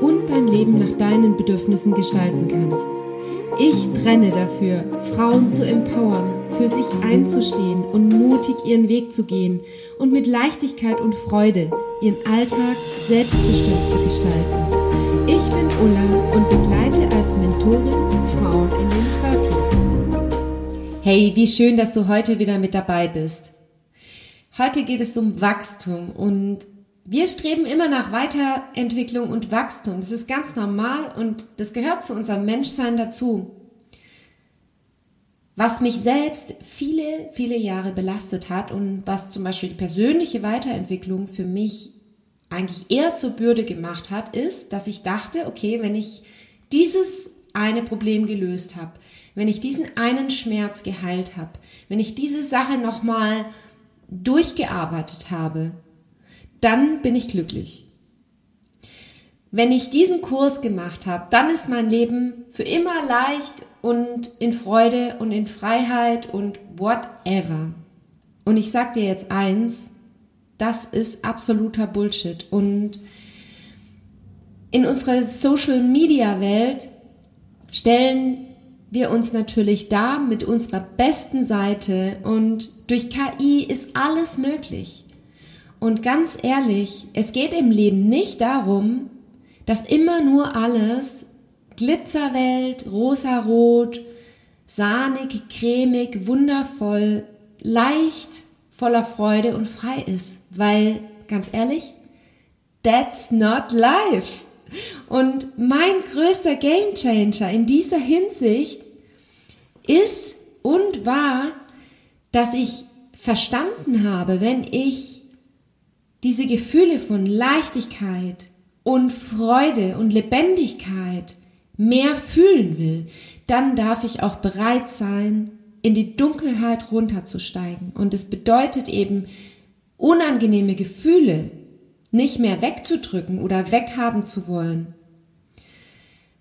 und dein Leben nach deinen Bedürfnissen gestalten kannst. Ich brenne dafür, Frauen zu empowern, für sich einzustehen und mutig ihren Weg zu gehen und mit Leichtigkeit und Freude ihren Alltag selbstbestimmt zu gestalten. Ich bin Ulla und begleite als Mentorin Frauen in den 30s. Hey, wie schön, dass du heute wieder mit dabei bist. Heute geht es um Wachstum und wir streben immer nach Weiterentwicklung und Wachstum. Das ist ganz normal und das gehört zu unserem Menschsein dazu. Was mich selbst viele, viele Jahre belastet hat und was zum Beispiel die persönliche Weiterentwicklung für mich eigentlich eher zur Bürde gemacht hat, ist, dass ich dachte, okay, wenn ich dieses eine Problem gelöst habe, wenn ich diesen einen Schmerz geheilt habe, wenn ich diese Sache nochmal durchgearbeitet habe, dann bin ich glücklich. Wenn ich diesen Kurs gemacht habe, dann ist mein Leben für immer leicht und in Freude und in Freiheit und whatever. Und ich sag dir jetzt eins, das ist absoluter Bullshit. Und in unserer Social Media Welt stellen wir uns natürlich da mit unserer besten Seite und durch KI ist alles möglich. Und ganz ehrlich, es geht im Leben nicht darum, dass immer nur alles Glitzerwelt, rosarot, sahnig, cremig, wundervoll, leicht, voller Freude und frei ist. Weil, ganz ehrlich, that's not life. Und mein größter Gamechanger in dieser Hinsicht ist und war, dass ich verstanden habe, wenn ich diese Gefühle von Leichtigkeit und Freude und Lebendigkeit mehr fühlen will, dann darf ich auch bereit sein, in die Dunkelheit runterzusteigen. Und es bedeutet eben, unangenehme Gefühle nicht mehr wegzudrücken oder weghaben zu wollen.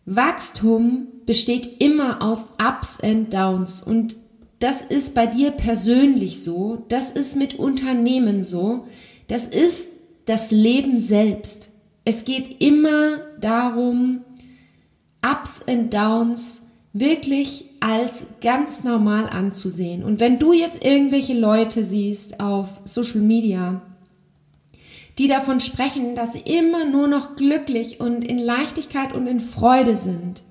Wachstum besteht immer aus Ups and Downs und das ist bei dir persönlich so, das ist mit Unternehmen so, das ist das Leben selbst. Es geht immer darum, Ups und Downs wirklich als ganz normal anzusehen. Und wenn du jetzt irgendwelche Leute siehst auf Social Media, die davon sprechen, dass sie immer nur noch glücklich und in Leichtigkeit und in Freude sind.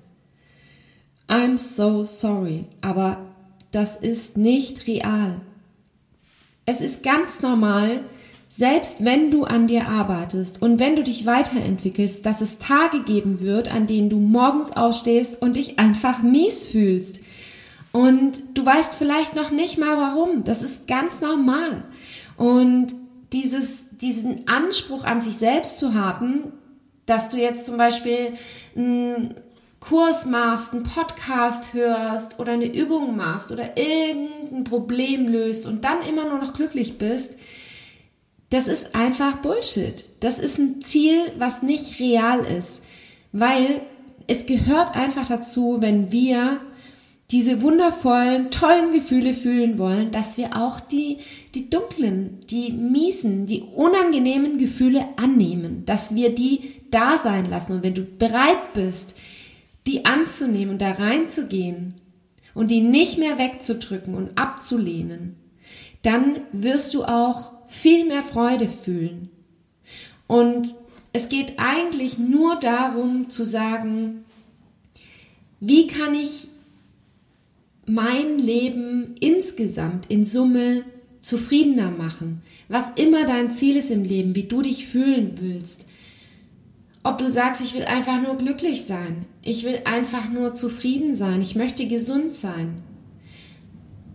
I'm so sorry, aber das ist nicht real. Es ist ganz normal, selbst wenn du an dir arbeitest und wenn du dich weiterentwickelst, dass es Tage geben wird, an denen du morgens aufstehst und dich einfach mies fühlst. Und du weißt vielleicht noch nicht mal warum. Das ist ganz normal. Und dieses, diesen Anspruch an sich selbst zu haben, dass du jetzt zum Beispiel einen Kurs machst, einen Podcast hörst oder eine Übung machst oder irgendein Problem löst und dann immer nur noch glücklich bist, das ist einfach Bullshit. Das ist ein Ziel, was nicht real ist, weil es gehört einfach dazu, wenn wir diese wundervollen, tollen Gefühle fühlen wollen, dass wir auch die, die dunklen, die miesen, die unangenehmen Gefühle annehmen, dass wir die da sein lassen. Und wenn du bereit bist, die anzunehmen und da reinzugehen und die nicht mehr wegzudrücken und abzulehnen, dann wirst du auch viel mehr Freude fühlen. Und es geht eigentlich nur darum zu sagen, wie kann ich mein Leben insgesamt in Summe zufriedener machen? Was immer dein Ziel ist im Leben, wie du dich fühlen willst. Ob du sagst, ich will einfach nur glücklich sein, ich will einfach nur zufrieden sein, ich möchte gesund sein.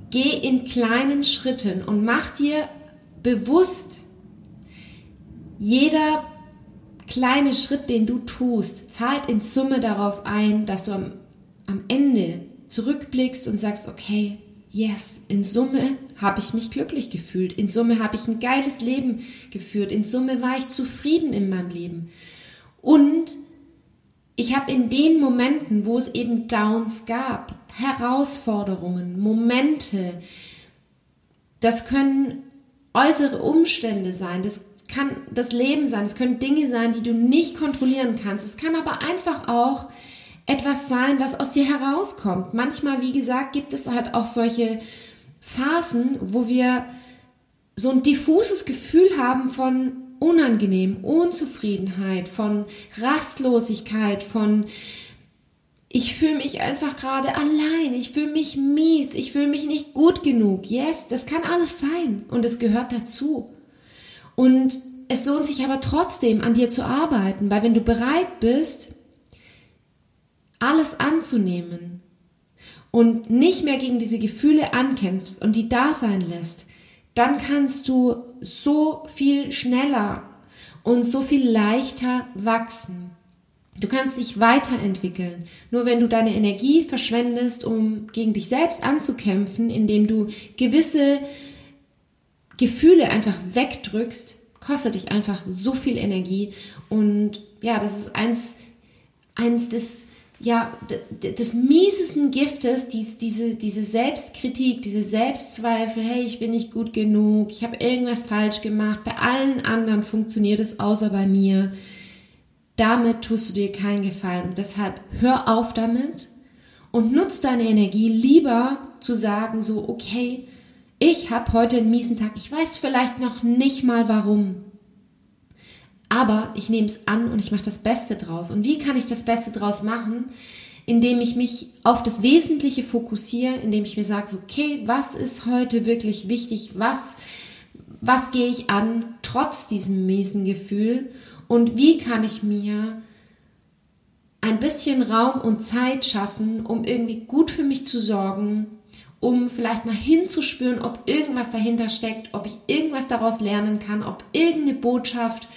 Geh in kleinen Schritten und mach dir bewusst, jeder kleine Schritt, den du tust, zahlt in Summe darauf ein, dass du am, am Ende zurückblickst und sagst, okay, yes, in Summe habe ich mich glücklich gefühlt, in Summe habe ich ein geiles Leben geführt, in Summe war ich zufrieden in meinem Leben. Und ich habe in den Momenten, wo es eben Downs gab, Herausforderungen, Momente, das können äußere Umstände sein, das kann das Leben sein, das können Dinge sein, die du nicht kontrollieren kannst. Es kann aber einfach auch etwas sein, was aus dir herauskommt. Manchmal, wie gesagt, gibt es halt auch solche Phasen, wo wir so ein diffuses Gefühl haben von unangenehm, Unzufriedenheit, von Rastlosigkeit, von ich fühle mich einfach gerade allein, ich fühle mich mies, ich fühle mich nicht gut genug. Yes, das kann alles sein und es gehört dazu. Und es lohnt sich aber trotzdem an dir zu arbeiten, weil wenn du bereit bist, alles anzunehmen und nicht mehr gegen diese Gefühle ankämpfst und die da sein lässt, dann kannst du so viel schneller und so viel leichter wachsen. Du kannst dich weiterentwickeln. Nur wenn du deine Energie verschwendest, um gegen dich selbst anzukämpfen, indem du gewisse Gefühle einfach wegdrückst, kostet dich einfach so viel Energie. Und ja, das ist eins, eins des ja, des miesesten Giftes, dies, diese, diese Selbstkritik, diese Selbstzweifel, hey, ich bin nicht gut genug, ich habe irgendwas falsch gemacht, bei allen anderen funktioniert es außer bei mir. Damit tust du dir keinen Gefallen. Und deshalb hör auf damit und nutz deine Energie lieber zu sagen, so, okay, ich habe heute einen miesen Tag, ich weiß vielleicht noch nicht mal warum. Aber ich nehme es an und ich mache das Beste draus. Und wie kann ich das Beste draus machen? Indem ich mich auf das Wesentliche fokussiere, indem ich mir sage, so, okay, was ist heute wirklich wichtig? Was, was gehe ich an, trotz diesem miesen Gefühl? Und wie kann ich mir ein bisschen Raum und Zeit schaffen, um irgendwie gut für mich zu sorgen, um vielleicht mal hinzuspüren, ob irgendwas dahinter steckt, ob ich irgendwas daraus lernen kann, ob irgendeine Botschaft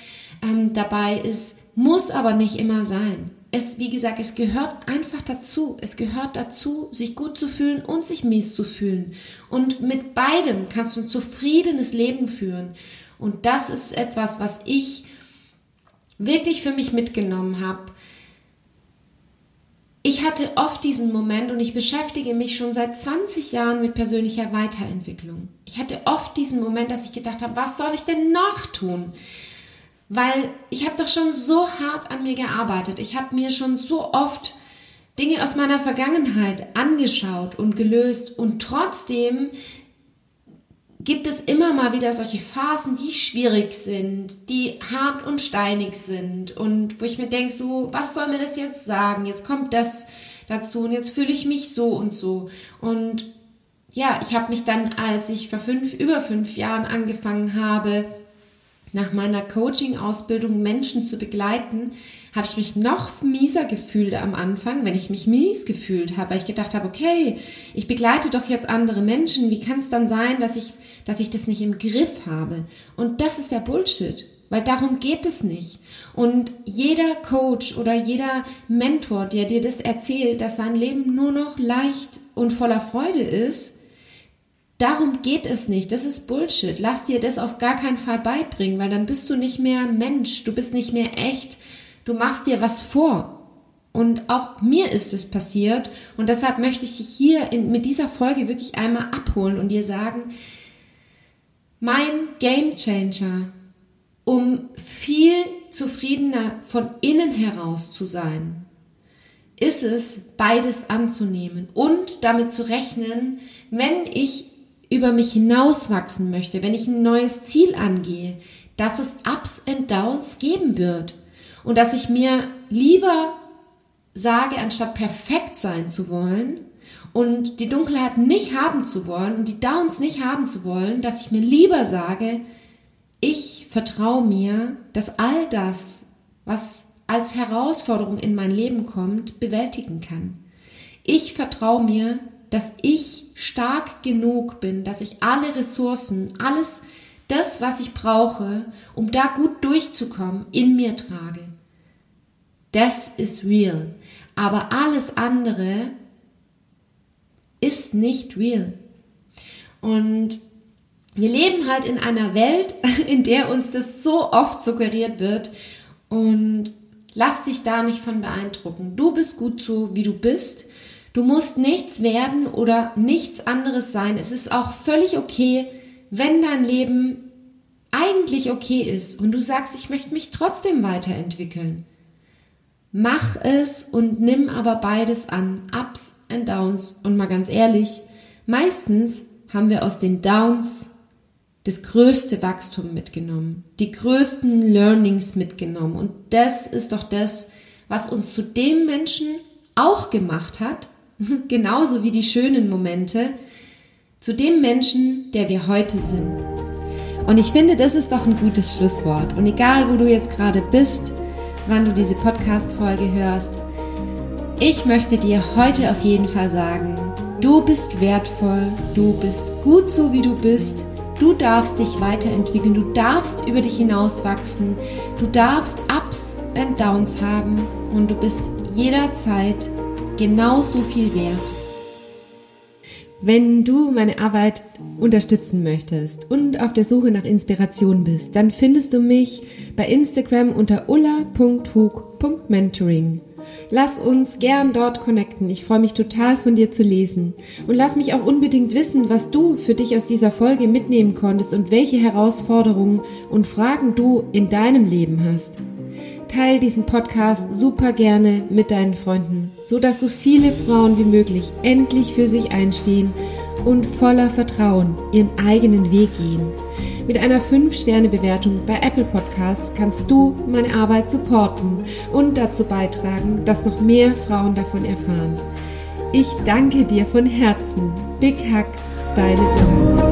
ähm, dabei ist, muss aber nicht immer sein. Es, wie gesagt, es gehört einfach dazu. Es gehört dazu, sich gut zu fühlen und sich mies zu fühlen. Und mit beidem kannst du ein zufriedenes Leben führen. Und das ist etwas, was ich wirklich für mich mitgenommen habe. Ich hatte oft diesen Moment und ich beschäftige mich schon seit 20 Jahren mit persönlicher Weiterentwicklung. Ich hatte oft diesen Moment, dass ich gedacht habe, was soll ich denn noch tun? weil ich habe doch schon so hart an mir gearbeitet. Ich habe mir schon so oft Dinge aus meiner Vergangenheit angeschaut und gelöst und trotzdem gibt es immer mal wieder solche Phasen, die schwierig sind, die hart und steinig sind und wo ich mir denke, so, was soll mir das jetzt sagen? Jetzt kommt das dazu und jetzt fühle ich mich so und so. Und ja, ich habe mich dann, als ich vor fünf, über fünf Jahren angefangen habe, nach meiner Coaching-Ausbildung Menschen zu begleiten, habe ich mich noch mieser gefühlt am Anfang, wenn ich mich mies gefühlt habe, weil ich gedacht habe, okay, ich begleite doch jetzt andere Menschen, wie kann es dann sein, dass ich, dass ich das nicht im Griff habe? Und das ist der Bullshit, weil darum geht es nicht. Und jeder Coach oder jeder Mentor, der dir das erzählt, dass sein Leben nur noch leicht und voller Freude ist, Darum geht es nicht. Das ist Bullshit. Lass dir das auf gar keinen Fall beibringen, weil dann bist du nicht mehr Mensch. Du bist nicht mehr echt. Du machst dir was vor. Und auch mir ist es passiert. Und deshalb möchte ich dich hier in, mit dieser Folge wirklich einmal abholen und dir sagen, mein Game Changer, um viel zufriedener von innen heraus zu sein, ist es, beides anzunehmen und damit zu rechnen, wenn ich über mich hinauswachsen möchte, wenn ich ein neues Ziel angehe, dass es Ups and Downs geben wird und dass ich mir lieber sage, anstatt perfekt sein zu wollen und die Dunkelheit nicht haben zu wollen und die Downs nicht haben zu wollen, dass ich mir lieber sage, ich vertraue mir, dass all das, was als Herausforderung in mein Leben kommt, bewältigen kann. Ich vertraue mir, dass ich stark genug bin, dass ich alle Ressourcen, alles das, was ich brauche, um da gut durchzukommen, in mir trage. Das ist real. Aber alles andere ist nicht real. Und wir leben halt in einer Welt, in der uns das so oft suggeriert wird und lass dich da nicht von beeindrucken. Du bist gut so, wie du bist. Du musst nichts werden oder nichts anderes sein. Es ist auch völlig okay, wenn dein Leben eigentlich okay ist und du sagst, ich möchte mich trotzdem weiterentwickeln. Mach es und nimm aber beides an, Ups and Downs. Und mal ganz ehrlich, meistens haben wir aus den Downs das größte Wachstum mitgenommen, die größten Learnings mitgenommen. Und das ist doch das, was uns zu dem Menschen auch gemacht hat, genauso wie die schönen Momente, zu dem Menschen, der wir heute sind. Und ich finde, das ist doch ein gutes Schlusswort. Und egal, wo du jetzt gerade bist, wann du diese Podcast-Folge hörst, ich möchte dir heute auf jeden Fall sagen, du bist wertvoll, du bist gut so, wie du bist Du darfst dich weiterentwickeln, du darfst über dich hinauswachsen, du darfst Ups und Downs haben und du bist jederzeit genauso viel wert. Wenn du meine Arbeit unterstützen möchtest und auf der Suche nach Inspiration bist, dann findest du mich bei Instagram unter ulla.hug.mentoring. Lass uns gern dort connecten. Ich freue mich total von dir zu lesen. Und lass mich auch unbedingt wissen, was du für dich aus dieser Folge mitnehmen konntest und welche Herausforderungen und Fragen du in deinem Leben hast. Teil diesen Podcast super gerne mit deinen Freunden, so dass so viele Frauen wie möglich endlich für sich einstehen und voller Vertrauen ihren eigenen Weg gehen. Mit einer 5-Sterne-Bewertung bei Apple Podcasts kannst du meine Arbeit supporten und dazu beitragen, dass noch mehr Frauen davon erfahren. Ich danke dir von Herzen. Big Hug, deine Ulla.